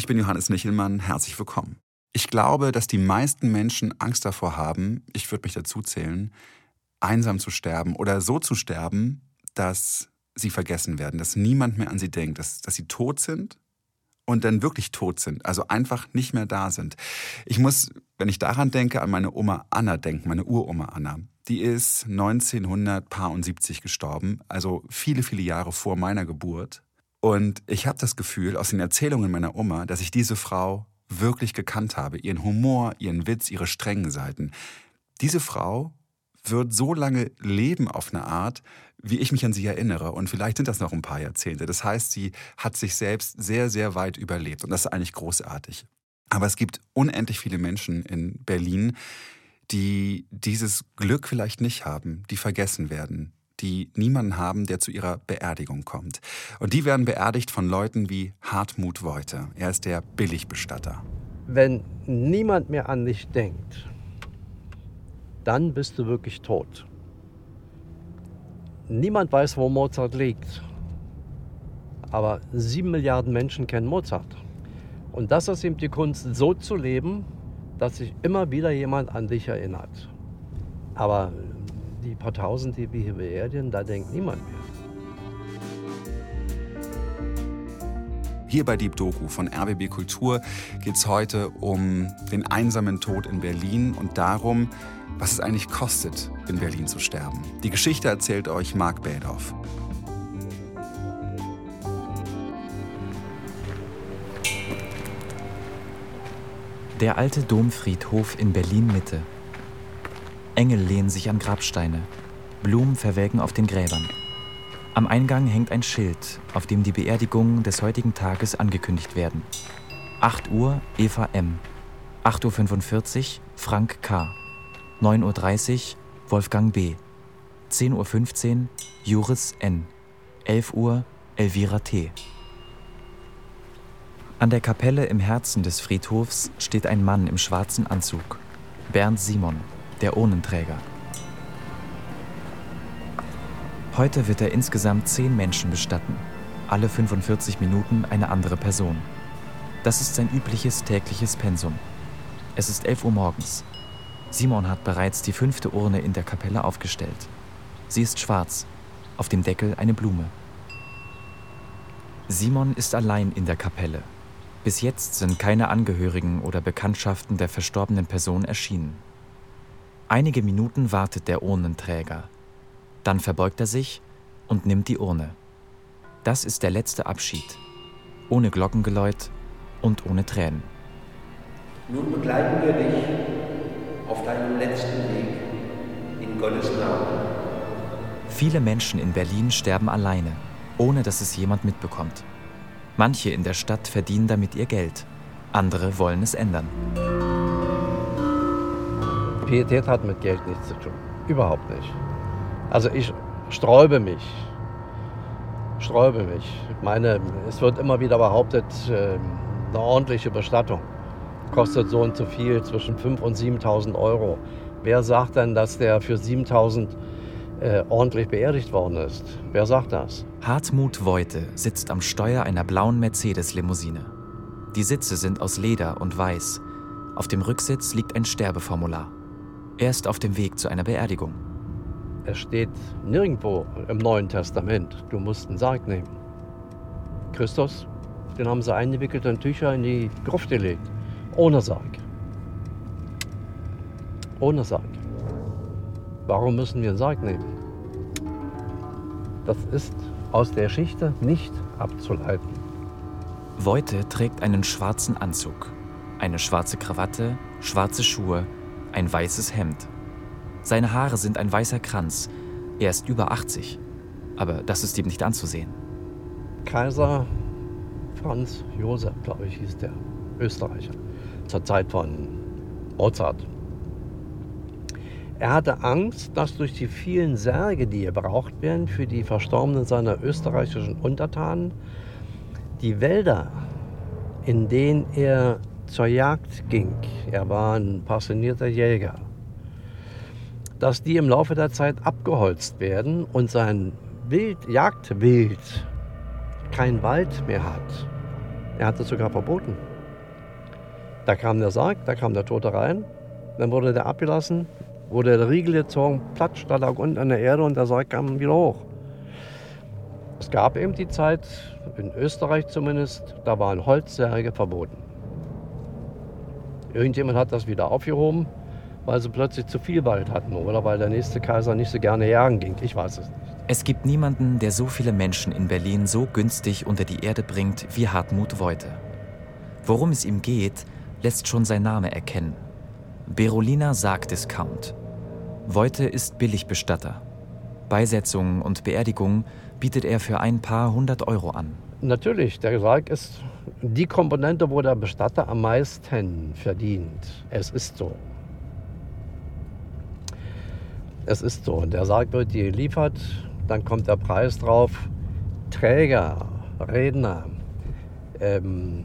Ich bin Johannes Nichelmann, herzlich willkommen. Ich glaube, dass die meisten Menschen Angst davor haben, ich würde mich dazu zählen, einsam zu sterben oder so zu sterben, dass sie vergessen werden, dass niemand mehr an sie denkt, dass, dass sie tot sind und dann wirklich tot sind, also einfach nicht mehr da sind. Ich muss, wenn ich daran denke, an meine Oma Anna denken, meine Uroma Anna. Die ist 1970 gestorben, also viele, viele Jahre vor meiner Geburt. Und ich habe das Gefühl aus den Erzählungen meiner Oma, dass ich diese Frau wirklich gekannt habe, ihren Humor, ihren Witz, ihre strengen Seiten. Diese Frau wird so lange leben auf eine Art, wie ich mich an sie erinnere. Und vielleicht sind das noch ein paar Jahrzehnte. Das heißt, sie hat sich selbst sehr, sehr weit überlebt. Und das ist eigentlich großartig. Aber es gibt unendlich viele Menschen in Berlin, die dieses Glück vielleicht nicht haben, die vergessen werden, die niemanden haben, der zu ihrer Beerdigung kommt. Und die werden beerdigt von Leuten wie Hartmut Woite. Er ist der Billigbestatter. Wenn niemand mehr an dich denkt, dann bist du wirklich tot. Niemand weiß, wo Mozart liegt. Aber sieben Milliarden Menschen kennen Mozart. Und das ist eben die Kunst, so zu leben, dass sich immer wieder jemand an dich erinnert. Aber die paar Tausend, die wir hier beerdigen, da denkt niemand mehr. Hier bei Deep Doku von RBB Kultur geht es heute um den einsamen Tod in Berlin und darum, was es eigentlich kostet, in Berlin zu sterben. Die Geschichte erzählt euch Marc Bädorf. Der alte Domfriedhof in Berlin-Mitte. Engel lehnen sich an Grabsteine. Blumen verwelken auf den Gräbern. Am Eingang hängt ein Schild, auf dem die Beerdigungen des heutigen Tages angekündigt werden. 8 Uhr Eva M. 8.45 Uhr Frank K. 9.30 Uhr Wolfgang B. 10.15 Uhr Juris N. 11 Uhr Elvira T. An der Kapelle im Herzen des Friedhofs steht ein Mann im schwarzen Anzug. Bernd Simon, der Urnenträger. Heute wird er insgesamt zehn Menschen bestatten, alle 45 Minuten eine andere Person. Das ist sein übliches tägliches Pensum. Es ist 11 Uhr morgens. Simon hat bereits die fünfte Urne in der Kapelle aufgestellt. Sie ist schwarz, auf dem Deckel eine Blume. Simon ist allein in der Kapelle. Bis jetzt sind keine Angehörigen oder Bekanntschaften der verstorbenen Person erschienen. Einige Minuten wartet der Urnenträger. Dann verbeugt er sich und nimmt die Urne. Das ist der letzte Abschied. Ohne Glockengeläut und ohne Tränen. Nun begleiten wir dich auf deinem letzten Weg in Gottes Namen. Viele Menschen in Berlin sterben alleine, ohne dass es jemand mitbekommt. Manche in der Stadt verdienen damit ihr Geld, andere wollen es ändern. Pietät hat mit Geld nichts zu tun. Überhaupt nicht. Also ich sträube mich. Sträube mich. Ich meine, es wird immer wieder behauptet, äh, eine ordentliche Bestattung kostet so und so viel, zwischen 5.000 und 7.000 Euro. Wer sagt denn, dass der für 7.000 äh, ordentlich beerdigt worden ist? Wer sagt das? Hartmut Woite sitzt am Steuer einer blauen Mercedes-Limousine. Die Sitze sind aus Leder und weiß. Auf dem Rücksitz liegt ein Sterbeformular. Er ist auf dem Weg zu einer Beerdigung. Es steht nirgendwo im Neuen Testament, du musst einen Sarg nehmen. Christus, den haben sie eingewickelt in Tücher in die Gruft gelegt. Ohne Sarg. Ohne Sarg. Warum müssen wir einen Sarg nehmen? Das ist aus der Geschichte nicht abzuleiten. Voite trägt einen schwarzen Anzug, eine schwarze Krawatte, schwarze Schuhe, ein weißes Hemd. Seine Haare sind ein weißer Kranz. Er ist über 80. Aber das ist ihm nicht anzusehen. Kaiser Franz Josef, glaube ich, hieß der Österreicher zur Zeit von Mozart. Er hatte Angst, dass durch die vielen Särge, die gebraucht werden für die Verstorbenen seiner österreichischen Untertanen, die Wälder, in denen er zur Jagd ging, er war ein passionierter Jäger, dass die im Laufe der Zeit abgeholzt werden und sein Wild, Jagdwild kein Wald mehr hat. Er hat es sogar verboten. Da kam der Sarg, da kam der Tote rein, dann wurde der abgelassen, wurde der Riegel gezogen, platsch, da lag unten an der Erde und der Sarg kam wieder hoch. Es gab eben die Zeit, in Österreich zumindest, da waren Holzsärge verboten. Irgendjemand hat das wieder aufgehoben, weil sie plötzlich zu viel Wald hatten oder weil der nächste Kaiser nicht so gerne jagen ging. Ich weiß es nicht. Es gibt niemanden, der so viele Menschen in Berlin so günstig unter die Erde bringt wie Hartmut Woite. Worum es ihm geht, lässt schon sein Name erkennen. Berolina Sargdiscount. Woite ist Billigbestatter. Beisetzungen und Beerdigungen bietet er für ein paar hundert Euro an. Natürlich, der Sarg ist die Komponente, wo der Bestatter am meisten verdient. Es ist so. Es ist so. Der Sarg wird geliefert, dann kommt der Preis drauf. Träger, Redner, ähm,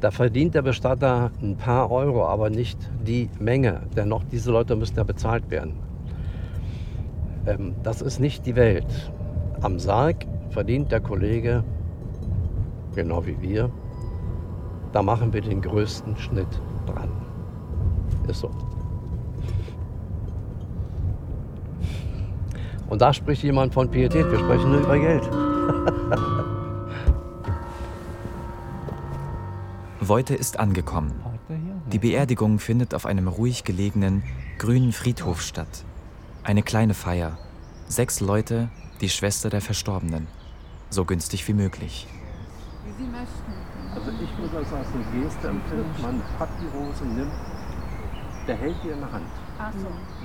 da verdient der Bestatter ein paar Euro, aber nicht die Menge. Dennoch, diese Leute müssen ja bezahlt werden. Ähm, das ist nicht die Welt. Am Sarg verdient der Kollege, genau wie wir, da machen wir den größten Schnitt dran. Ist so. Und da spricht jemand von Pietät. Wir sprechen nur über Geld. Voite ist angekommen. Die Beerdigung findet auf einem ruhig gelegenen, grünen Friedhof statt. Eine kleine Feier. Sechs Leute, die Schwester der Verstorbenen. So günstig wie möglich. Wie Sie möchten. Also ich würde das als eine Geste empfinden. Man hat die Rose, nimmt, der hält die in der Hand.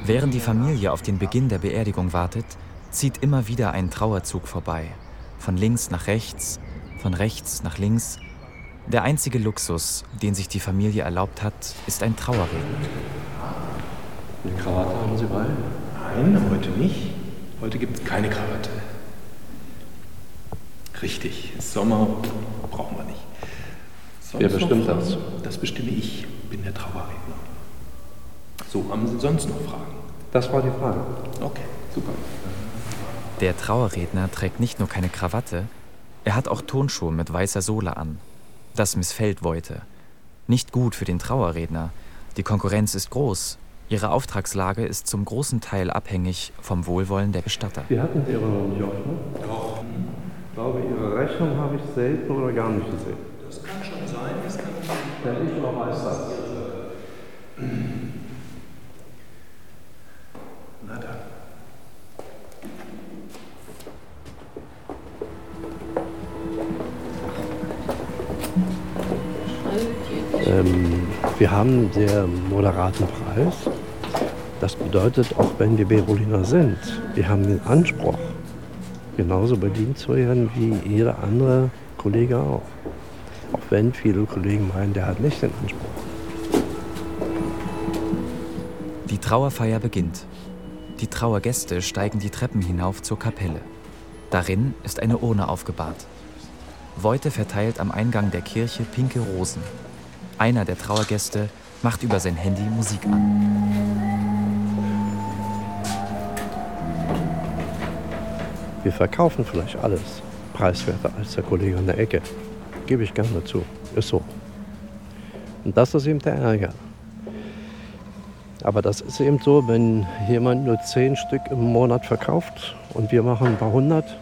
Während die Familie auf den Beginn der Beerdigung wartet, zieht immer wieder ein Trauerzug vorbei. Von links nach rechts, von rechts nach links. Der einzige Luxus, den sich die Familie erlaubt hat, ist ein Trauerreden. Eine Krawatte haben Sie bei? Nein, heute nicht. Heute gibt es keine Krawatte. Richtig, Sommer brauchen wir nicht. Sonst Wer bestimmt das? Das bestimme ich, bin der Trauerredner. So, haben Sie sonst noch Fragen? Das war die Frage. Okay, super. Der Trauerredner trägt nicht nur keine Krawatte, er hat auch Tonschuhe mit weißer Sohle an. Das missfällt Voite. Nicht gut für den Trauerredner. Die Konkurrenz ist groß. Ihre Auftragslage ist zum großen Teil abhängig vom Wohlwollen der Bestatter. Sie hatten Ihre nicht oft, ne? Doch. Ich glaube, Ihre Rechnung habe ich selten oder gar nicht gesehen. Das kann schon sein, das kann sein. Ja, ich weiß das. Ähm, wir haben sehr moderaten Preis. Das bedeutet, auch wenn wir Beroliner sind, wir haben den Anspruch, genauso bedient zu werden wie jeder andere Kollege auch. Auch wenn viele Kollegen meinen, der hat nicht den Anspruch. Die Trauerfeier beginnt. Die Trauergäste steigen die Treppen hinauf zur Kapelle. Darin ist eine Urne aufgebahrt. Voite verteilt am Eingang der Kirche pinke Rosen. Einer der Trauergäste macht über sein Handy Musik an. Wir verkaufen vielleicht alles preiswerter als der Kollege an der Ecke. Gebe ich gerne zu. Ist so. Und das ist eben der Ärger. Aber das ist eben so, wenn jemand nur zehn Stück im Monat verkauft und wir machen ein paar hundert,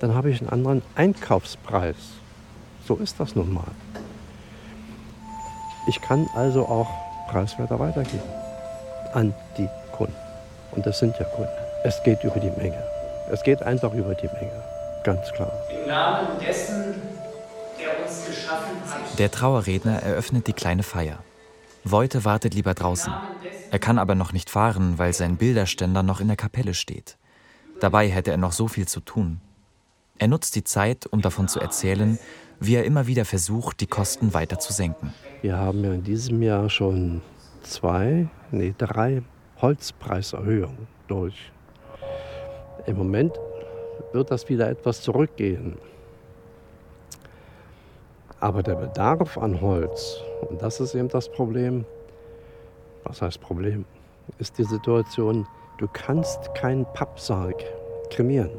dann habe ich einen anderen Einkaufspreis. So ist das nun mal. Ich kann also auch preiswerter weitergeben an die Kunden. Und das sind ja Kunden. Es geht über die Menge. Es geht einfach über die Menge. Ganz klar. Im Namen dessen, der uns geschaffen hat. Der Trauerredner eröffnet die kleine Feier. Voite wartet lieber draußen. Er kann aber noch nicht fahren, weil sein Bilderständer noch in der Kapelle steht. Dabei hätte er noch so viel zu tun. Er nutzt die Zeit, um davon zu erzählen, wie er immer wieder versucht, die Kosten weiter zu senken. Wir haben ja in diesem Jahr schon zwei, nee, drei Holzpreiserhöhungen durch. Im Moment wird das wieder etwas zurückgehen. Aber der Bedarf an Holz, und das ist eben das Problem, was heißt Problem, ist die Situation, du kannst keinen Pappsarg kremieren.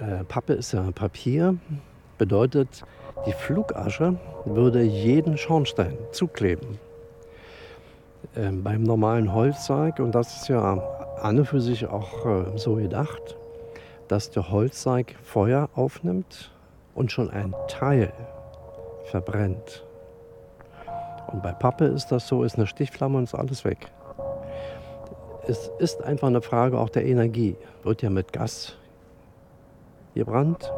Äh, Pappe ist ja Papier, bedeutet, Die Flugasche würde jeden Schornstein zukleben. Ähm, beim normalen Holzsarg, und das ist ja an und für sich auch äh, so gedacht, dass der Holzsarg Feuer aufnimmt und schon ein Teil verbrennt. Und bei Pappe ist das so, ist eine Stichflamme und ist alles weg. Es ist einfach eine Frage auch der Energie. Wird ja mit Gas gebrannt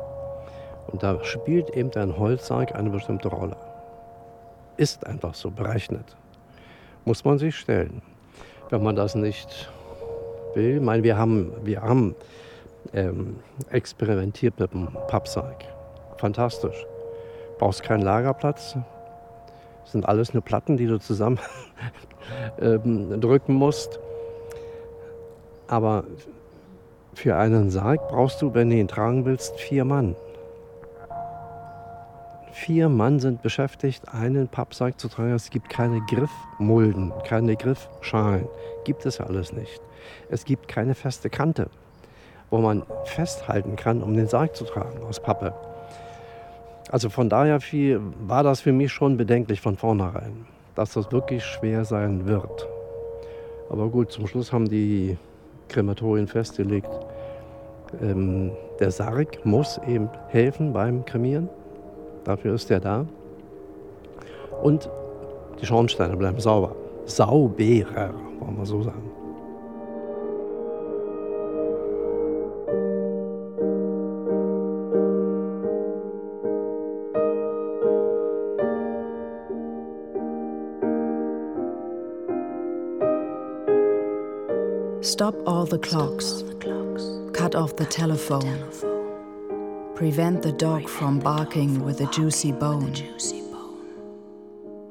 und da spielt eben ein Holzsarg eine bestimmte Rolle. Ist einfach so berechnet. Muss man sich stellen. Wenn man das nicht will, ich meine, wir haben, wir haben ähm, experimentiert mit dem Pappsarg. Fantastisch. Brauchst keinen Lagerplatz. Das sind alles nur Platten, die du zusammen ähm, drücken musst. Aber für einen Sarg brauchst du, wenn du ihn tragen willst, vier Mann. Vier Mann sind beschäftigt, einen Pappsack zu tragen. Es gibt keine Griffmulden, keine Griffschalen. Gibt es alles nicht. Es gibt keine feste Kante, wo man festhalten kann, um den Sarg zu tragen aus Pappe. Also von daher viel, war das für mich schon bedenklich von vornherein, dass das wirklich schwer sein wird. Aber gut, zum Schluss haben die Krematorien festgelegt, ähm, der Sarg muss eben helfen beim Kremieren. Dafür ist er da. Und die Schornsteine bleiben sauber. Sauberer, wollen wir so sagen. Stop all the clocks. Cut off the telephone. Prevent the dog from barking with a juicy bone.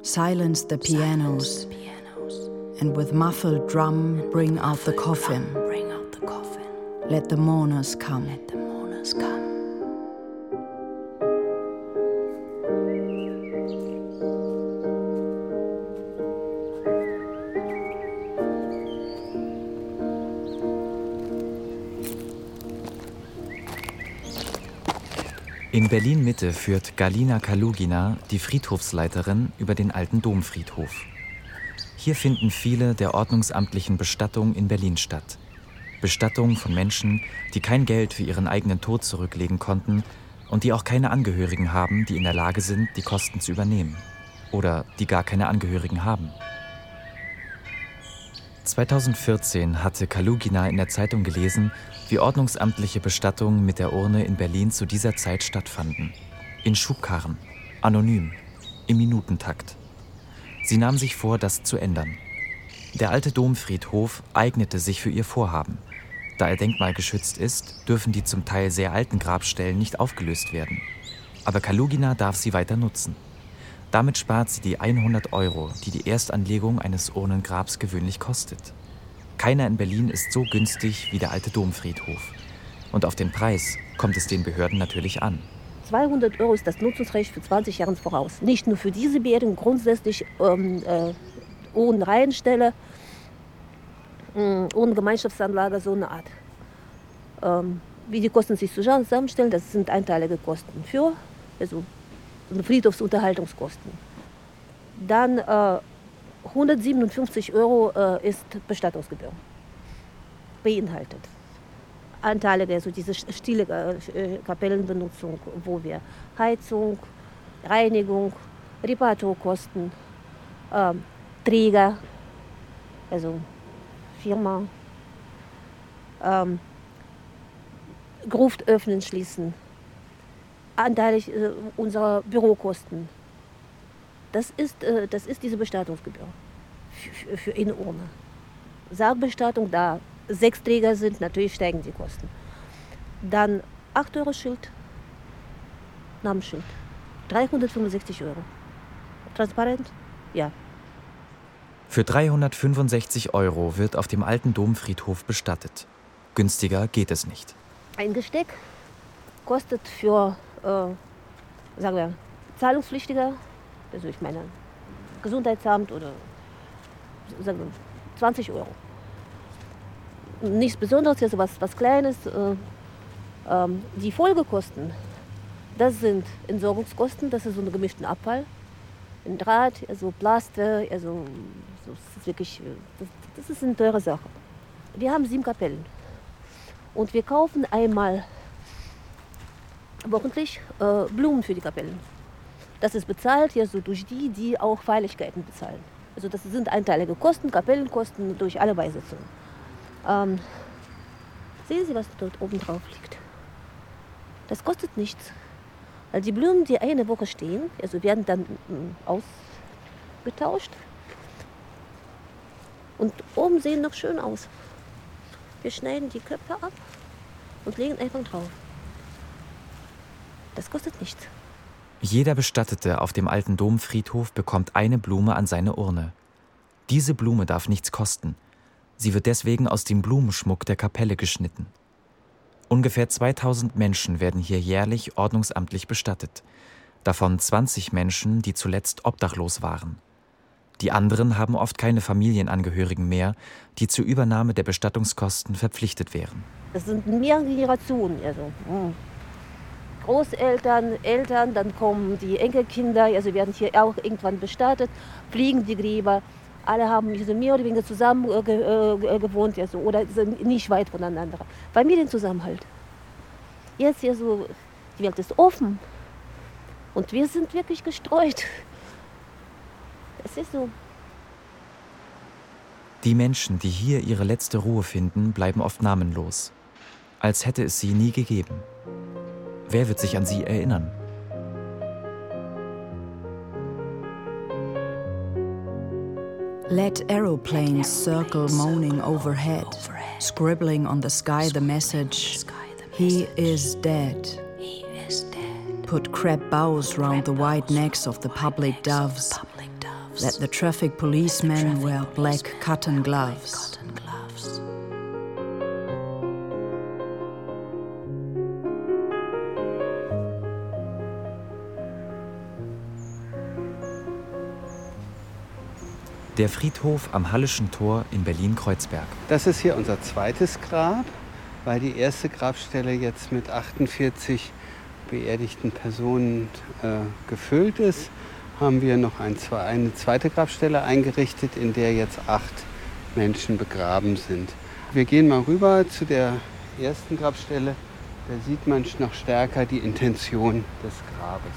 Silence the pianos. And with muffled drum, bring out the coffin. Let the mourners come. Berlin-Mitte führt Galina Kalugina, die Friedhofsleiterin, über den alten Domfriedhof. Hier finden viele der ordnungsamtlichen Bestattungen in Berlin statt. Bestattungen von Menschen, die kein Geld für ihren eigenen Tod zurücklegen konnten und die auch keine Angehörigen haben, die in der Lage sind, die Kosten zu übernehmen. Oder die gar keine Angehörigen haben. 2014 hatte Kalugina in der Zeitung gelesen, wie ordnungsamtliche Bestattungen mit der Urne in Berlin zu dieser Zeit stattfanden. In Schubkarren, anonym, im Minutentakt. Sie nahm sich vor, das zu ändern. Der alte Domfriedhof eignete sich für ihr Vorhaben. Da er denkmalgeschützt ist, dürfen die zum Teil sehr alten Grabstellen nicht aufgelöst werden. Aber Kalugina darf sie weiter nutzen. Damit spart sie die 100 Euro, die die Erstanlegung eines Urnengrabs gewöhnlich kostet. Keiner in Berlin ist so günstig wie der alte Domfriedhof. Und auf den Preis kommt es den Behörden natürlich an. 200 Euro ist das Nutzungsrecht für 20 Jahre voraus. Nicht nur für diese Beeren, grundsätzlich ähm, äh, ohne Reihenstelle, äh, ohne Gemeinschaftsanlage, so eine Art. Ähm, wie die Kosten sich zusammenstellen, das sind einteilige Kosten für, also Friedhofsunterhaltungskosten. Dann äh, 157 Euro äh, ist Bestattungsgebühr. Beinhaltet. Anteilige, also diese stille äh, Kapellenbenutzung, wo wir Heizung, Reinigung, Reparaturkosten, äh, Träger, also Firma, ähm, Gruft öffnen, schließen, anteilig äh, unserer Bürokosten, das ist, äh, das ist diese Bestattungsgebühr für, für in Urne. Sargbestattung, da sechs Träger sind, natürlich steigen die Kosten. Dann 8 Euro Schild, Namensschild, 365 Euro. Transparent? Ja. Für 365 Euro wird auf dem alten Domfriedhof bestattet. Günstiger geht es nicht. Ein Gesteck kostet für, äh, sagen wir, Zahlungspflichtiger also ich meine Gesundheitsamt oder sagen wir, 20 Euro. Nichts Besonderes, also was, was Kleines. Äh, ähm, die Folgekosten Das sind Entsorgungskosten, das ist so ein gemischten Abfall. Ein Draht, also Plaste, also das ist wirklich, das, das ist eine teure Sache. Wir haben sieben Kapellen und wir kaufen einmal wochentlich äh, Blumen für die Kapellen. Das ist bezahlt ja so durch die, die auch Feierlichkeiten bezahlen. Also das sind einteilige Kosten, Kapellenkosten durch alle Beisetzungen. Ähm, sehen Sie, was dort oben drauf liegt? Das kostet nichts. Weil die Blumen, die eine Woche stehen, also werden dann mm, ausgetauscht. Und oben sehen noch schön aus. Wir schneiden die Köpfe ab und legen einfach drauf. Das kostet nichts. Jeder Bestattete auf dem alten Domfriedhof bekommt eine Blume an seine Urne. Diese Blume darf nichts kosten. Sie wird deswegen aus dem Blumenschmuck der Kapelle geschnitten. Ungefähr 2000 Menschen werden hier jährlich ordnungsamtlich bestattet, davon 20 Menschen, die zuletzt obdachlos waren. Die anderen haben oft keine Familienangehörigen mehr, die zur Übernahme der Bestattungskosten verpflichtet wären. Das sind mehrere Generationen. Also, hm. Großeltern, Eltern, dann kommen die Enkelkinder, also werden hier auch irgendwann bestattet, fliegen die Gräber. Alle haben so mehr oder weniger zusammen äh, äh, gewohnt also, oder sind nicht weit voneinander. Familienzusammenhalt. Jetzt hier so, die Welt ist offen und wir sind wirklich gestreut. Es ist so. Die Menschen, die hier ihre letzte Ruhe finden, bleiben oft namenlos, als hätte es sie nie gegeben. Wer wird sich an sie erinnern? Let aeroplanes circle moaning overhead, scribbling on the sky the message, He is dead. Put crab bows round the white necks of the public doves. Let the traffic policemen wear black cotton gloves. Der Friedhof am Hallischen Tor in Berlin-Kreuzberg. Das ist hier unser zweites Grab, weil die erste Grabstelle jetzt mit 48 beerdigten Personen äh, gefüllt ist, haben wir noch ein, eine zweite Grabstelle eingerichtet, in der jetzt acht Menschen begraben sind. Wir gehen mal rüber zu der ersten Grabstelle. Da sieht man noch stärker die Intention des Grabes.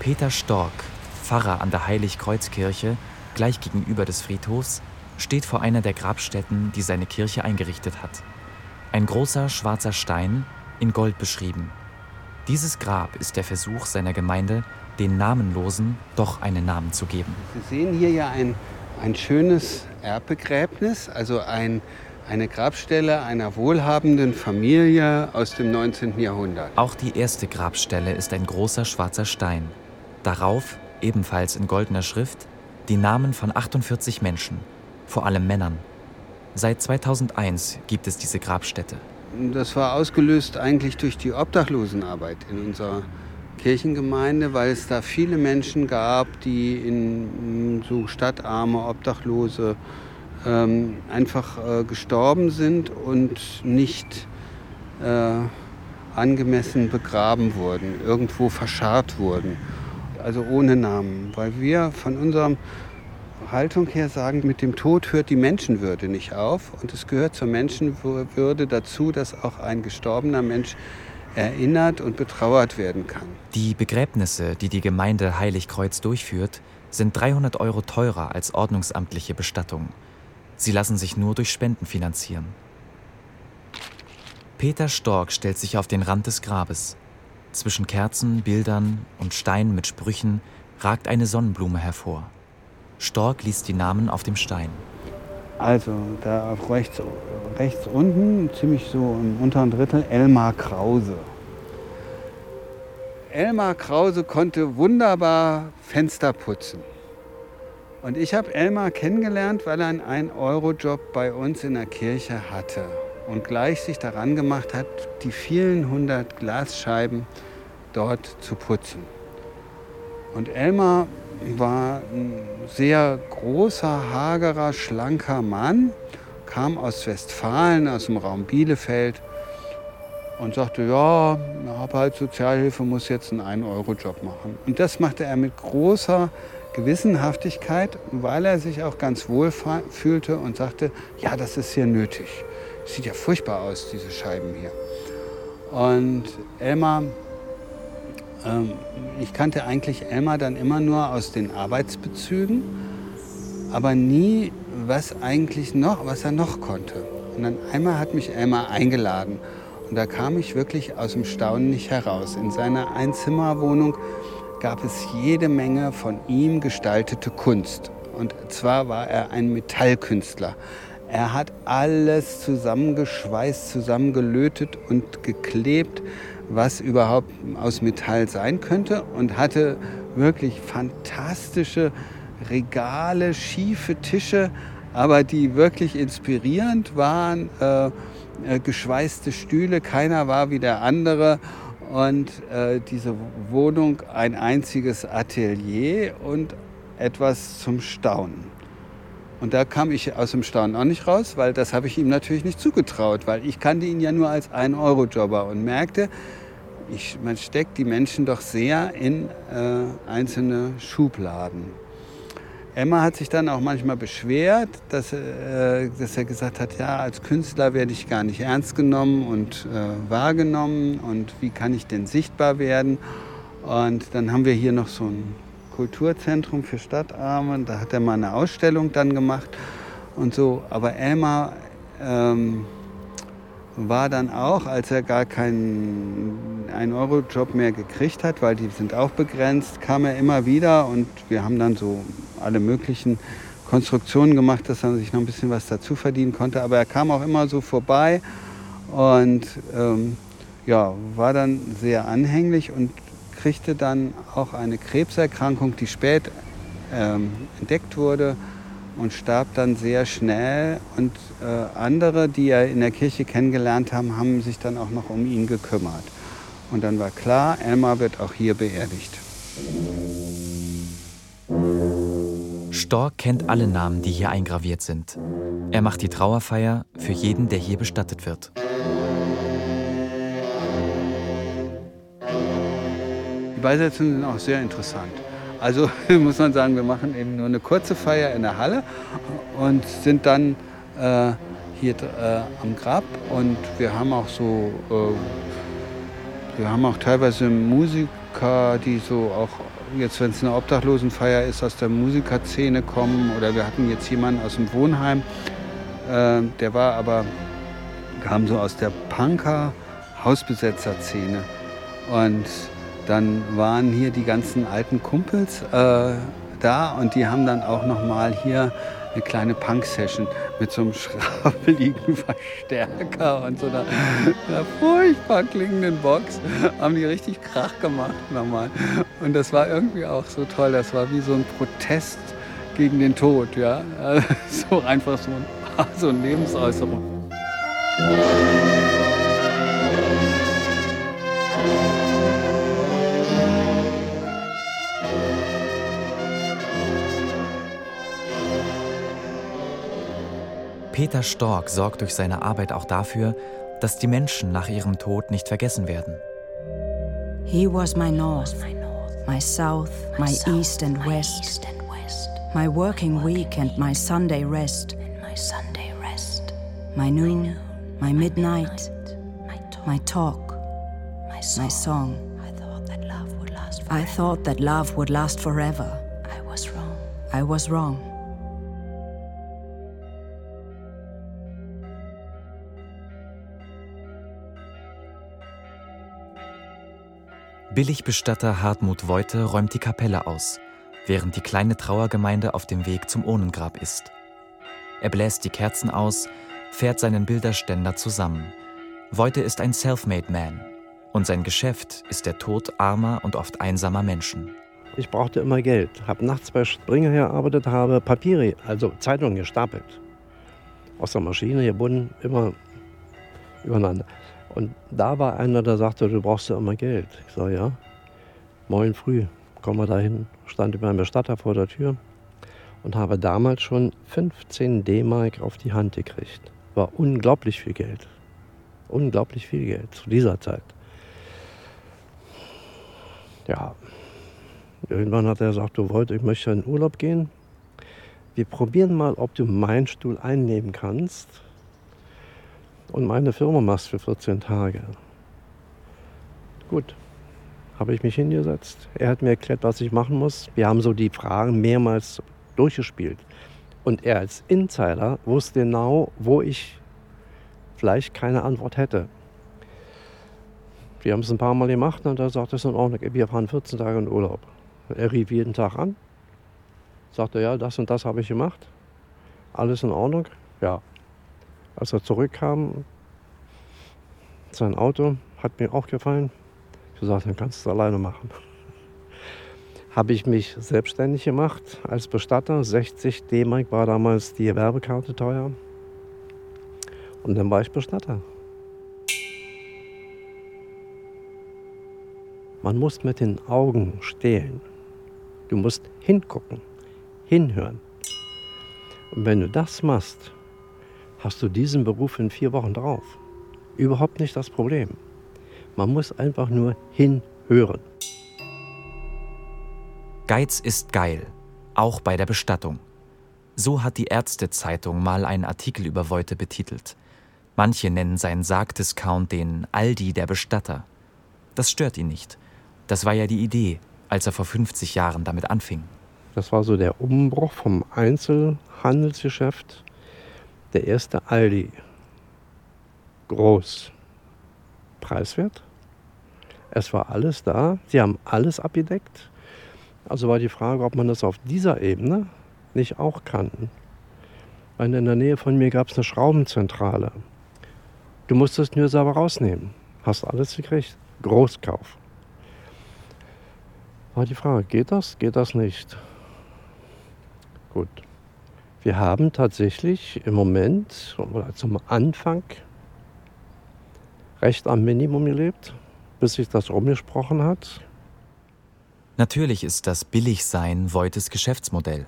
Peter Stork, Pfarrer an der Heiligkreuzkirche, gleich gegenüber des Friedhofs, steht vor einer der Grabstätten, die seine Kirche eingerichtet hat. Ein großer schwarzer Stein, in Gold beschrieben. Dieses Grab ist der Versuch seiner Gemeinde, den Namenlosen doch einen Namen zu geben. Sie sehen hier ja ein, ein schönes Erbbegräbnis, also ein, eine Grabstelle einer wohlhabenden Familie aus dem 19. Jahrhundert. Auch die erste Grabstelle ist ein großer schwarzer Stein. Darauf, ebenfalls in goldener Schrift, die Namen von 48 Menschen, vor allem Männern. Seit 2001 gibt es diese Grabstätte. Das war ausgelöst eigentlich durch die Obdachlosenarbeit in unserer Kirchengemeinde, weil es da viele Menschen gab, die in so stadtarme Obdachlose ähm, einfach äh, gestorben sind und nicht äh, angemessen begraben wurden, irgendwo verscharrt wurden, also ohne Namen, weil wir von unserem Haltung her sagen, mit dem Tod hört die Menschenwürde nicht auf. Und es gehört zur Menschenwürde dazu, dass auch ein gestorbener Mensch erinnert und betrauert werden kann. Die Begräbnisse, die die Gemeinde Heiligkreuz durchführt, sind 300 Euro teurer als ordnungsamtliche Bestattung. Sie lassen sich nur durch Spenden finanzieren. Peter Stork stellt sich auf den Rand des Grabes. Zwischen Kerzen, Bildern und Steinen mit Sprüchen ragt eine Sonnenblume hervor. Stork liest die Namen auf dem Stein. Also da auf rechts, rechts unten, ziemlich so im unteren Drittel, Elmar Krause. Elmar Krause konnte wunderbar Fenster putzen. Und ich habe Elmar kennengelernt, weil er einen 1-Euro-Job bei uns in der Kirche hatte und gleich sich daran gemacht hat, die vielen hundert Glasscheiben dort zu putzen. Und Elmar war ein sehr großer, hagerer, schlanker Mann, kam aus Westfalen, aus dem Raum Bielefeld und sagte, ja, habe halt Sozialhilfe, muss jetzt einen 1-Euro-Job machen. Und das machte er mit großer Gewissenhaftigkeit, weil er sich auch ganz wohl fühlte und sagte, ja, das ist hier nötig. Sieht ja furchtbar aus, diese Scheiben hier. Und Elmar, ähm, ich kannte eigentlich Elmar dann immer nur aus den Arbeitsbezügen, aber nie, was eigentlich noch, was er noch konnte. Und dann einmal hat mich Elmar eingeladen und da kam ich wirklich aus dem Staunen nicht heraus. In seiner Einzimmerwohnung gab es jede Menge von ihm gestaltete Kunst. Und zwar war er ein Metallkünstler. Er hat alles zusammengeschweißt, zusammengelötet und geklebt, was überhaupt aus Metall sein könnte und hatte wirklich fantastische Regale, schiefe Tische, aber die wirklich inspirierend waren. Äh, äh, geschweißte Stühle, keiner war wie der andere und äh, diese Wohnung ein einziges Atelier und etwas zum Staunen. Und da kam ich aus dem Staunen auch nicht raus, weil das habe ich ihm natürlich nicht zugetraut, weil ich kannte ihn ja nur als 1-Euro-Jobber und merkte, ich, man steckt die Menschen doch sehr in äh, einzelne Schubladen. Emma hat sich dann auch manchmal beschwert, dass, äh, dass er gesagt hat, ja, als Künstler werde ich gar nicht ernst genommen und äh, wahrgenommen und wie kann ich denn sichtbar werden? Und dann haben wir hier noch so ein Kulturzentrum für Stadtarme, da hat er mal eine Ausstellung dann gemacht und so. Aber Emma ähm, war dann auch, als er gar keinen 1-Euro-Job mehr gekriegt hat, weil die sind auch begrenzt, kam er immer wieder und wir haben dann so alle möglichen Konstruktionen gemacht, dass er sich noch ein bisschen was dazu verdienen konnte. Aber er kam auch immer so vorbei und ähm, ja, war dann sehr anhänglich und kriegte dann auch eine Krebserkrankung, die spät ähm, entdeckt wurde und starb dann sehr schnell. Und äh, andere, die er in der Kirche kennengelernt haben, haben sich dann auch noch um ihn gekümmert. Und dann war klar, Elmar wird auch hier beerdigt. Stork kennt alle Namen, die hier eingraviert sind. Er macht die Trauerfeier für jeden, der hier bestattet wird. Beisetzungen sind auch sehr interessant. Also muss man sagen, wir machen eben nur eine kurze Feier in der Halle und sind dann äh, hier äh, am Grab und wir haben auch so, äh, wir haben auch teilweise Musiker, die so auch jetzt, wenn es eine Obdachlosenfeier ist, aus der Musikerszene kommen oder wir hatten jetzt jemanden aus dem Wohnheim, äh, der war aber, kam so aus der Punker Hausbesetzer-Szene und dann waren hier die ganzen alten Kumpels äh, da und die haben dann auch noch mal hier eine kleine Punk-Session mit so einem schrabbeligen Verstärker und so einer, einer, furchtbar klingenden Box. Haben die richtig Krach gemacht nochmal. Und das war irgendwie auch so toll. Das war wie so ein Protest gegen den Tod. Ja? so einfach so, so eine Lebensäußerung. Peter Stork sorgt durch seine Arbeit auch dafür, dass die Menschen nach ihrem Tod nicht vergessen werden. He was my north, my south, my east and west, my working week and my Sunday rest, my noon, my midnight, my talk, my song. I thought that love would last forever. I was wrong. Billigbestatter Hartmut Woite räumt die Kapelle aus, während die kleine Trauergemeinde auf dem Weg zum Ohnengrab ist. Er bläst die Kerzen aus, fährt seinen Bilderständer zusammen. Woite ist ein Selfmade Man und sein Geschäft ist der Tod armer und oft einsamer Menschen. Ich brauchte immer Geld, habe nachts bei Springer gearbeitet, habe Papiere, also Zeitungen gestapelt. Aus der Maschine gebunden, immer übereinander. Und da war einer, der sagte, du brauchst ja immer Geld. Ich sage, ja. Morgen früh kommen wir dahin, stand beim Bestatter vor der Tür und habe damals schon 15 D-Mark auf die Hand gekriegt. War unglaublich viel Geld. Unglaublich viel Geld zu dieser Zeit. Ja, irgendwann hat er gesagt, du wolltest, ich möchte in Urlaub gehen. Wir probieren mal, ob du meinen Stuhl einnehmen kannst und meine Firma machst für 14 Tage. Gut, habe ich mich hingesetzt. Er hat mir erklärt, was ich machen muss. Wir haben so die Fragen mehrmals durchgespielt. Und er als Insider wusste genau, wo ich vielleicht keine Antwort hätte. Wir haben es ein paar Mal gemacht und er sagte es in Ordnung, wir fahren 14 Tage in Urlaub. Er rief jeden Tag an, sagte, ja, das und das habe ich gemacht. Alles in Ordnung? Ja. Als er zurückkam, sein Auto hat mir auch gefallen. Ich gesagt, dann kannst du es alleine machen. Habe ich mich selbstständig gemacht als Bestatter. 60 D-Mark war damals die Werbekarte teuer. Und dann war ich Bestatter. Man muss mit den Augen stehlen. Du musst hingucken, hinhören. Und wenn du das machst, hast du diesen Beruf in vier Wochen drauf. Überhaupt nicht das Problem. Man muss einfach nur hinhören. Geiz ist geil, auch bei der Bestattung. So hat die Ärztezeitung mal einen Artikel über Voite betitelt. Manche nennen seinen Sargdiscount den Aldi der Bestatter. Das stört ihn nicht. Das war ja die Idee, als er vor 50 Jahren damit anfing. Das war so der Umbruch vom Einzelhandelsgeschäft. Der erste Aldi. Groß. Preiswert. Es war alles da. Sie haben alles abgedeckt. Also war die Frage, ob man das auf dieser Ebene nicht auch kann. Weil in der Nähe von mir gab es eine Schraubenzentrale. Du musstest nur selber rausnehmen. Hast alles gekriegt. Großkauf. War die Frage, geht das? Geht das nicht? Gut. Wir haben tatsächlich im Moment oder zum Anfang recht am Minimum gelebt, bis sich das rumgesprochen hat. Natürlich ist das Billigsein Voites Geschäftsmodell.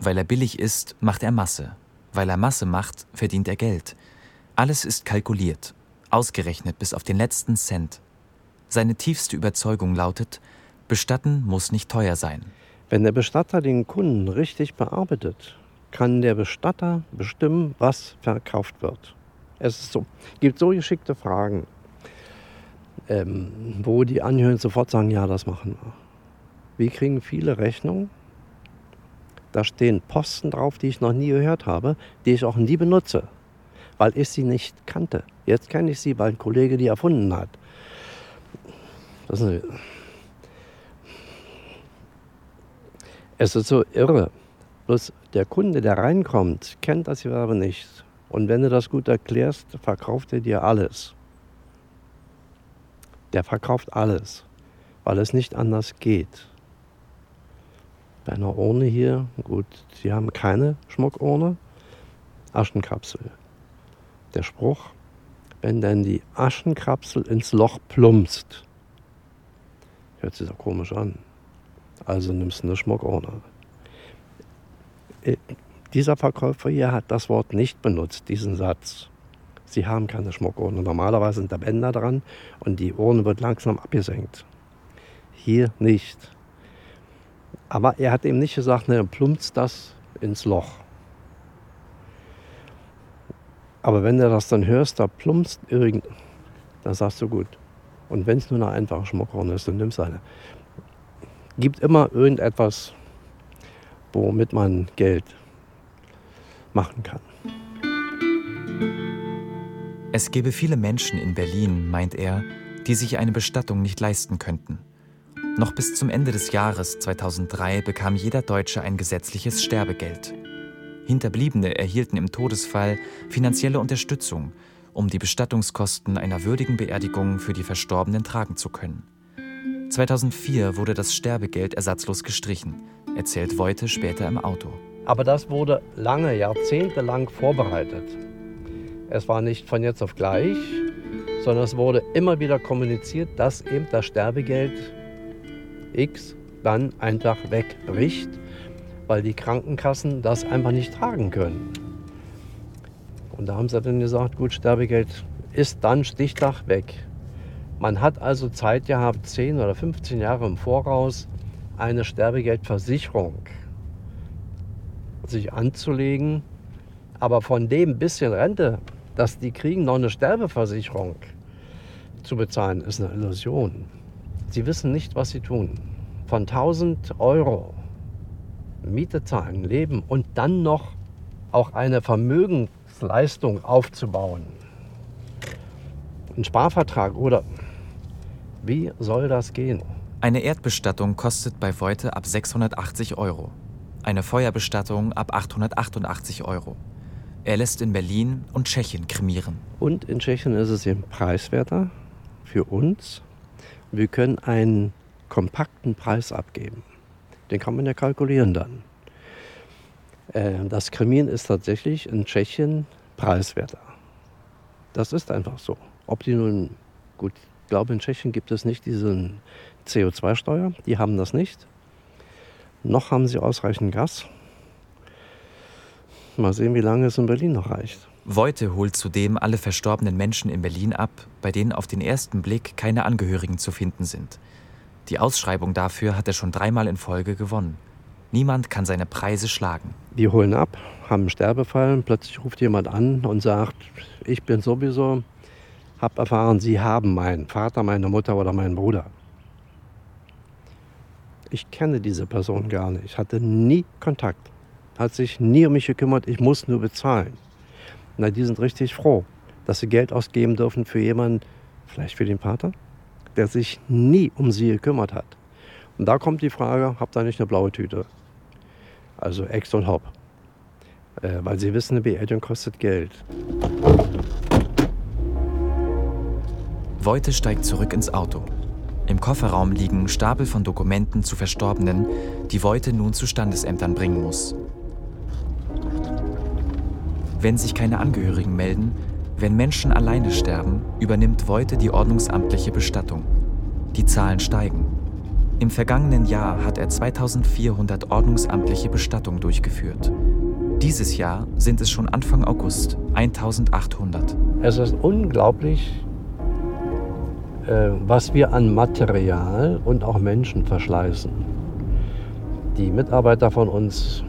Weil er billig ist, macht er Masse. Weil er Masse macht, verdient er Geld. Alles ist kalkuliert, ausgerechnet bis auf den letzten Cent. Seine tiefste Überzeugung lautet, Bestatten muss nicht teuer sein. Wenn der Bestatter den Kunden richtig bearbeitet, kann der Bestatter bestimmen, was verkauft wird. Es ist so, gibt so geschickte Fragen, ähm, wo die Angehörigen sofort sagen, ja, das machen wir. Wir kriegen viele Rechnungen. Da stehen Posten drauf, die ich noch nie gehört habe, die ich auch nie benutze, weil ich sie nicht kannte. Jetzt kenne ich sie, weil ein Kollege die erfunden hat. Das ist es ist so irre. Bloß der Kunde, der reinkommt, kennt das Gewerbe nicht. Und wenn du das gut erklärst, verkauft er dir alles. Der verkauft alles, weil es nicht anders geht. Bei einer Urne hier, gut, sie haben keine Schmuckurne, Aschenkapsel. Der Spruch, wenn dann die Aschenkapsel ins Loch plumpst, hört sich doch komisch an. Also nimmst du eine Schmuckurne. Äh, dieser Verkäufer hier hat das Wort nicht benutzt, diesen Satz. Sie haben keine Schmuckurne. Normalerweise sind da Bänder dran und die Urne wird langsam abgesenkt. Hier nicht. Aber er hat eben nicht gesagt, ne, plumpst das ins Loch. Aber wenn du das dann hörst, da plumpst irgend, dann sagst du gut. Und wenn es nur eine einfache Schmuckurne ist, dann nimmst du eine. Gibt immer irgendetwas, womit man Geld machen kann. Es gäbe viele Menschen in Berlin, meint er, die sich eine Bestattung nicht leisten könnten. Noch bis zum Ende des Jahres 2003 bekam jeder Deutsche ein gesetzliches Sterbegeld. Hinterbliebene erhielten im Todesfall finanzielle Unterstützung, um die Bestattungskosten einer würdigen Beerdigung für die Verstorbenen tragen zu können. 2004 wurde das Sterbegeld ersatzlos gestrichen, erzählt Voite später im Auto. Aber das wurde lange, jahrzehntelang vorbereitet. Es war nicht von jetzt auf gleich, sondern es wurde immer wieder kommuniziert, dass eben das Sterbegeld X dann einfach wegbricht, weil die Krankenkassen das einfach nicht tragen können. Und da haben sie dann gesagt, gut, Sterbegeld ist dann Stichtag weg. Man hat also Zeit gehabt, 10 oder 15 Jahre im Voraus eine Sterbegeldversicherung sich anzulegen. Aber von dem bisschen Rente, das die kriegen, noch eine Sterbeversicherung zu bezahlen, ist eine Illusion. Sie wissen nicht, was sie tun. Von 1000 Euro Miete zahlen, leben und dann noch auch eine Vermögensleistung aufzubauen. Ein Sparvertrag oder wie soll das gehen? Eine Erdbestattung kostet bei Voite ab 680 Euro. Eine Feuerbestattung ab 888 Euro. Er lässt in Berlin und Tschechien kremieren. Und in Tschechien ist es eben preiswerter für uns. Wir können einen kompakten Preis abgeben. Den kann man ja kalkulieren dann. Äh, das Kremieren ist tatsächlich in Tschechien preiswerter. Das ist einfach so. Ob die nun, gut, ich glaube, in Tschechien gibt es nicht diese CO2-Steuer, die haben das nicht. Noch haben sie ausreichend Gas. Mal sehen, wie lange es in Berlin noch reicht. Voite holt zudem alle verstorbenen Menschen in Berlin ab, bei denen auf den ersten Blick keine Angehörigen zu finden sind. Die Ausschreibung dafür hat er schon dreimal in Folge gewonnen. Niemand kann seine Preise schlagen. Die holen ab, haben einen Sterbefall, plötzlich ruft jemand an und sagt, ich bin sowieso habe erfahren, Sie haben meinen Vater, meine Mutter oder meinen Bruder. Ich kenne diese Person gar nicht, Ich hatte nie Kontakt, hat sich nie um mich gekümmert, ich muss nur bezahlen. Na, die sind richtig froh, dass sie Geld ausgeben dürfen für jemanden, vielleicht für den Vater, der sich nie um sie gekümmert hat. Und da kommt die Frage, habt ihr nicht eine blaue Tüte? Also Ex und Hop. Äh, weil sie wissen, eine Beerdigung kostet Geld. Voite steigt zurück ins Auto. Im Kofferraum liegen Stapel von Dokumenten zu Verstorbenen, die Voite nun zu Standesämtern bringen muss. Wenn sich keine Angehörigen melden, wenn Menschen alleine sterben, übernimmt Voite die ordnungsamtliche Bestattung. Die Zahlen steigen. Im vergangenen Jahr hat er 2400 ordnungsamtliche Bestattungen durchgeführt. Dieses Jahr sind es schon Anfang August 1800. Es ist unglaublich, was wir an Material und auch Menschen verschleißen. Die Mitarbeiter von uns,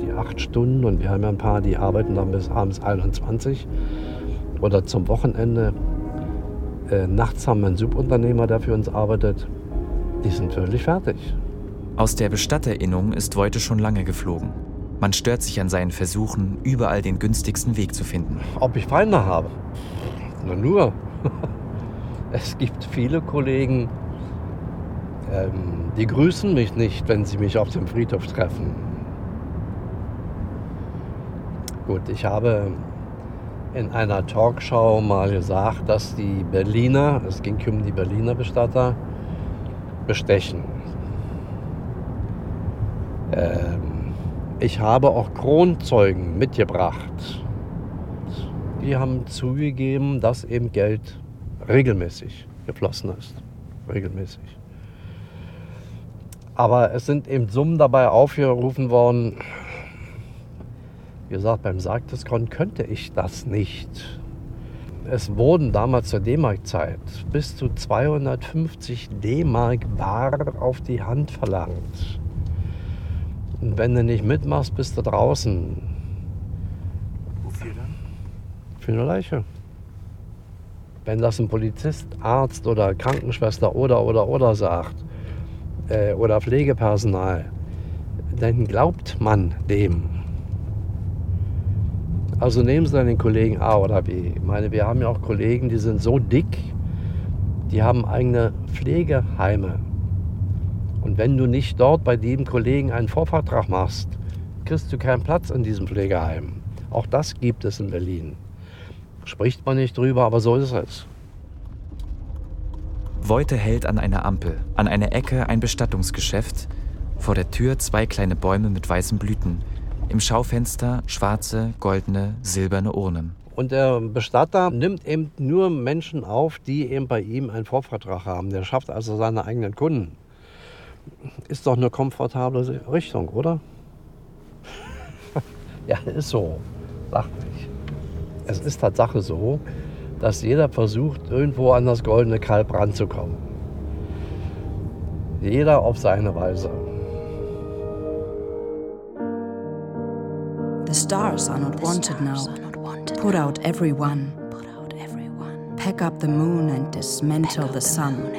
die acht Stunden, und wir haben ja ein paar, die arbeiten dann bis abends 21 oder zum Wochenende. Äh, nachts haben wir einen Subunternehmer, der für uns arbeitet. Die sind völlig fertig. Aus der Bestatterinung ist Voite schon lange geflogen. Man stört sich an seinen Versuchen, überall den günstigsten Weg zu finden. Ob ich Feinde habe? Na nur. Es gibt viele Kollegen, ähm, die grüßen mich nicht, wenn sie mich auf dem Friedhof treffen. Gut, ich habe in einer Talkshow mal gesagt, dass die Berliner, es ging um die Berliner Bestatter, bestechen. Ähm, ich habe auch Kronzeugen mitgebracht. Die haben zugegeben, dass eben Geld regelmäßig geflossen ist. Regelmäßig. Aber es sind eben Summen dabei aufgerufen worden. Wie gesagt, beim Sargdiskont könnte ich das nicht. Es wurden damals zur D-Mark-Zeit bis zu 250 D-Mark bar auf die Hand verlangt. Und wenn du nicht mitmachst, bist du draußen. Wofür dann? Für eine Leiche. Wenn das ein Polizist, Arzt oder Krankenschwester oder oder oder sagt äh, oder Pflegepersonal, dann glaubt man dem. Also nehmen Sie dann den Kollegen A oder B. Ich meine, wir haben ja auch Kollegen, die sind so dick, die haben eigene Pflegeheime. Und wenn du nicht dort bei dem Kollegen einen Vorvertrag machst, kriegst du keinen Platz in diesem Pflegeheim. Auch das gibt es in Berlin. Spricht man nicht drüber, aber so ist es. Voite hält an einer Ampel, an einer Ecke ein Bestattungsgeschäft, vor der Tür zwei kleine Bäume mit weißen Blüten, im Schaufenster schwarze, goldene, silberne Urnen. Und der Bestatter nimmt eben nur Menschen auf, die eben bei ihm einen Vorvertrag haben. Der schafft also seine eigenen Kunden. Ist doch eine komfortable Richtung, oder? ja, ist so. Lacht nicht. Es ist Tatsache so, dass jeder versucht, irgendwo an das goldene Kalb ranzukommen. Jeder auf seine Weise. The stars are not wanted now. Put out everyone. Pack up the moon and dismantle the sun.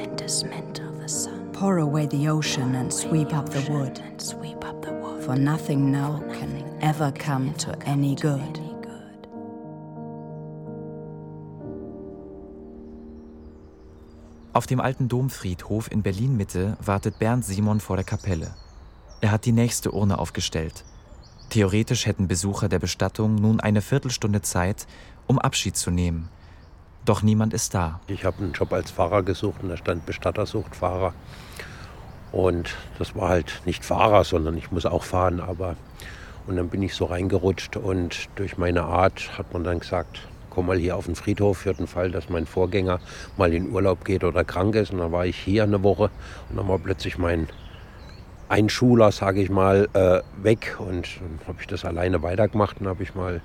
Pour away the ocean and sweep up the wood. For nothing now can ever come to any good. Auf dem alten Domfriedhof in Berlin-Mitte wartet Bernd Simon vor der Kapelle. Er hat die nächste Urne aufgestellt. Theoretisch hätten Besucher der Bestattung nun eine Viertelstunde Zeit, um Abschied zu nehmen. Doch niemand ist da. Ich habe einen Job als Fahrer gesucht und da stand Bestattersuchtfahrer. Und das war halt nicht Fahrer, sondern ich muss auch fahren. Aber und dann bin ich so reingerutscht und durch meine Art hat man dann gesagt, komm mal hier auf den Friedhof für den Fall, dass mein Vorgänger mal in Urlaub geht oder krank ist. Und dann war ich hier eine Woche und dann war plötzlich mein Einschüler, sage ich mal, äh, weg. Und dann habe ich das alleine weitergemacht und habe ich mal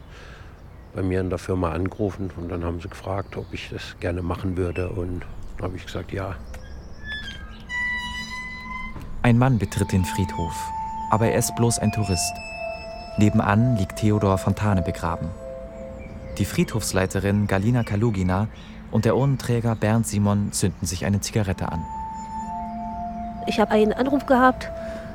bei mir in der Firma angerufen und dann haben sie gefragt, ob ich das gerne machen würde und dann habe ich gesagt, ja. Ein Mann betritt den Friedhof, aber er ist bloß ein Tourist. Nebenan liegt Theodor Fontane begraben. Die Friedhofsleiterin Galina Kalugina und der Urnenträger Bernd Simon zünden sich eine Zigarette an. Ich habe einen Anruf gehabt,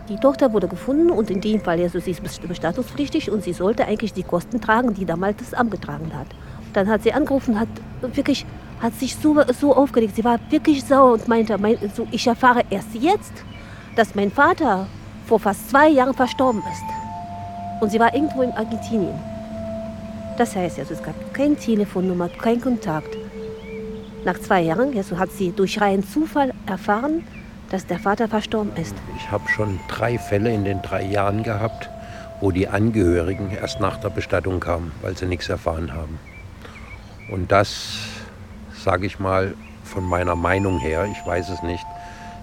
die Tochter wurde gefunden und in dem Fall, also sie ist bestattungspflichtig und sie sollte eigentlich die Kosten tragen, die damals das Amt getragen hat. Dann hat sie angerufen, hat wirklich, hat sich so, so aufgeregt. Sie war wirklich sauer und meinte, mein, so, ich erfahre erst jetzt, dass mein Vater vor fast zwei Jahren verstorben ist. Und sie war irgendwo in Argentinien. Das heißt, also, es gab keine Telefonnummer, kein Kontakt. Nach zwei Jahren also hat sie durch reinen Zufall erfahren, dass der Vater verstorben ist. Ich habe schon drei Fälle in den drei Jahren gehabt, wo die Angehörigen erst nach der Bestattung kamen, weil sie nichts erfahren haben. Und das, sage ich mal, von meiner Meinung her, ich weiß es nicht,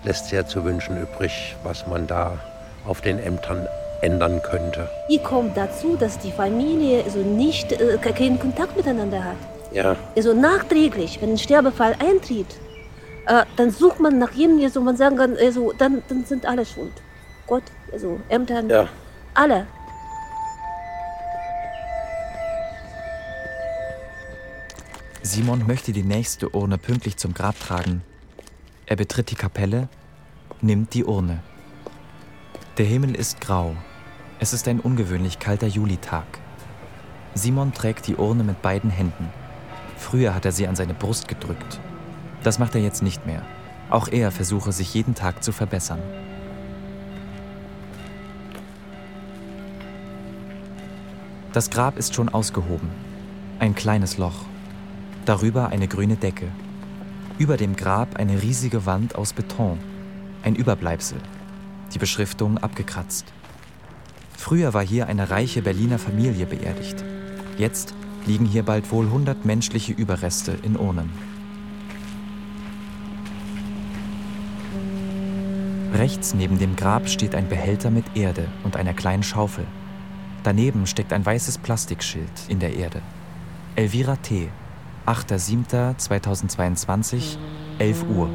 lässt sehr zu wünschen übrig, was man da auf den Ämtern ändern könnte. Wie kommt dazu, dass die Familie also nicht äh, keinen Kontakt miteinander hat? Ja. Also nachträglich, wenn ein Sterbefall eintritt, äh, dann sucht man nach jemandem, so man sagen kann, also, dann, dann sind alle schuld. Gott, also Ämtern, ja. alle. Simon möchte die nächste Urne pünktlich zum Grab tragen. Er betritt die Kapelle, nimmt die Urne. Der Himmel ist grau. Es ist ein ungewöhnlich kalter Julitag. Simon trägt die Urne mit beiden Händen. Früher hat er sie an seine Brust gedrückt. Das macht er jetzt nicht mehr. Auch er versuche sich jeden Tag zu verbessern. Das Grab ist schon ausgehoben. Ein kleines Loch. Darüber eine grüne Decke. Über dem Grab eine riesige Wand aus Beton. Ein Überbleibsel. Die Beschriftung abgekratzt. Früher war hier eine reiche Berliner Familie beerdigt. Jetzt liegen hier bald wohl 100 menschliche Überreste in Urnen. Rechts neben dem Grab steht ein Behälter mit Erde und einer kleinen Schaufel. Daneben steckt ein weißes Plastikschild in der Erde. Elvira T., 8.7.2022, 11 Uhr.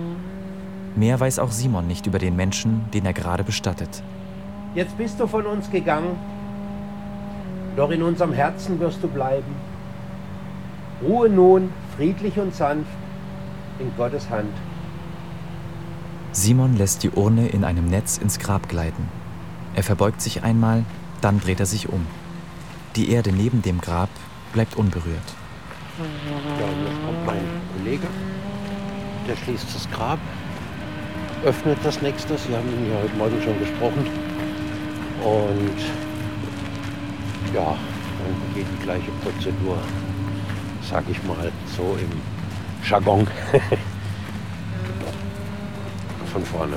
Mehr weiß auch Simon nicht über den Menschen, den er gerade bestattet. Jetzt bist du von uns gegangen, doch in unserem Herzen wirst du bleiben. Ruhe nun, friedlich und sanft, in Gottes Hand. Simon lässt die Urne in einem Netz ins Grab gleiten. Er verbeugt sich einmal, dann dreht er sich um. Die Erde neben dem Grab bleibt unberührt. Ja, und jetzt kommt mein Kollege, der schließt das Grab, öffnet das nächste. Sie haben ihn ja heute Morgen schon gesprochen. Und ja, dann geht die gleiche Prozedur, sag ich mal, so im Jargon. Von vorne.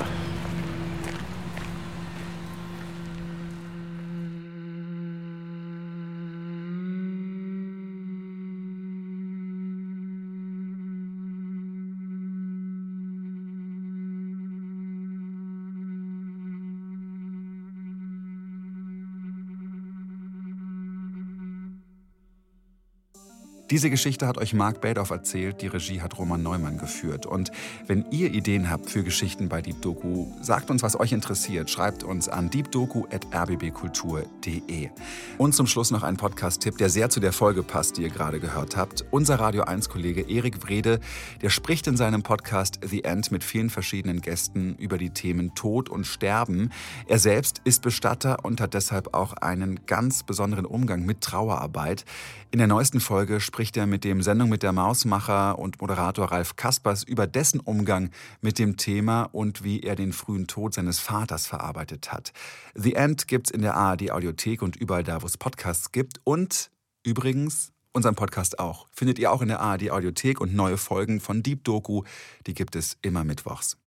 Diese Geschichte hat euch Marc Badoff erzählt, die Regie hat Roman Neumann geführt. Und wenn ihr Ideen habt für Geschichten bei Deep Doku, sagt uns, was euch interessiert. Schreibt uns an deepdoku.rbbkultur.de. Und zum Schluss noch ein Podcast-Tipp, der sehr zu der Folge passt, die ihr gerade gehört habt. Unser Radio 1-Kollege Erik Wrede, der spricht in seinem Podcast The End mit vielen verschiedenen Gästen über die Themen Tod und Sterben. Er selbst ist Bestatter und hat deshalb auch einen ganz besonderen Umgang mit Trauerarbeit. In der neuesten Folge spricht er mit dem Sendung mit der Mausmacher und Moderator Ralf Kaspers über dessen Umgang mit dem Thema und wie er den frühen Tod seines Vaters verarbeitet hat. The End gibt's in der ARD Audiothek und überall da, wo es Podcasts gibt. Und übrigens unseren Podcast auch. Findet ihr auch in der ARD Audiothek und neue Folgen von Deep Doku, die gibt es immer mittwochs.